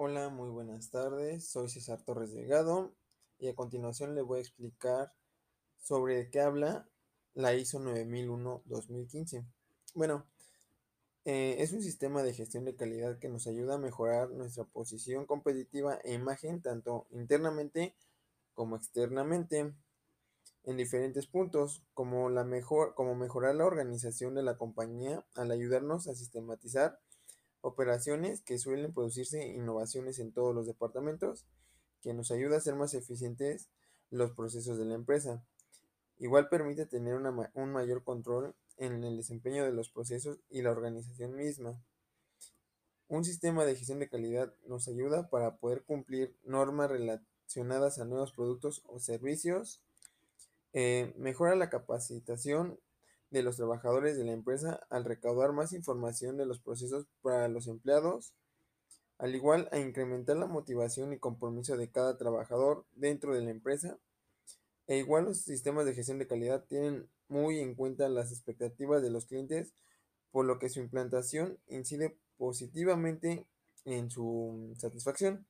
Hola, muy buenas tardes. Soy César Torres Delgado y a continuación le voy a explicar sobre qué habla la ISO 9001-2015. Bueno, eh, es un sistema de gestión de calidad que nos ayuda a mejorar nuestra posición competitiva e imagen tanto internamente como externamente en diferentes puntos, como, la mejor, como mejorar la organización de la compañía al ayudarnos a sistematizar operaciones que suelen producirse innovaciones en todos los departamentos, que nos ayuda a ser más eficientes los procesos de la empresa. Igual permite tener un mayor control en el desempeño de los procesos y la organización misma. Un sistema de gestión de calidad nos ayuda para poder cumplir normas relacionadas a nuevos productos o servicios, eh, mejora la capacitación de los trabajadores de la empresa al recaudar más información de los procesos para los empleados, al igual a incrementar la motivación y compromiso de cada trabajador dentro de la empresa. E igual los sistemas de gestión de calidad tienen muy en cuenta las expectativas de los clientes, por lo que su implantación incide positivamente en su satisfacción.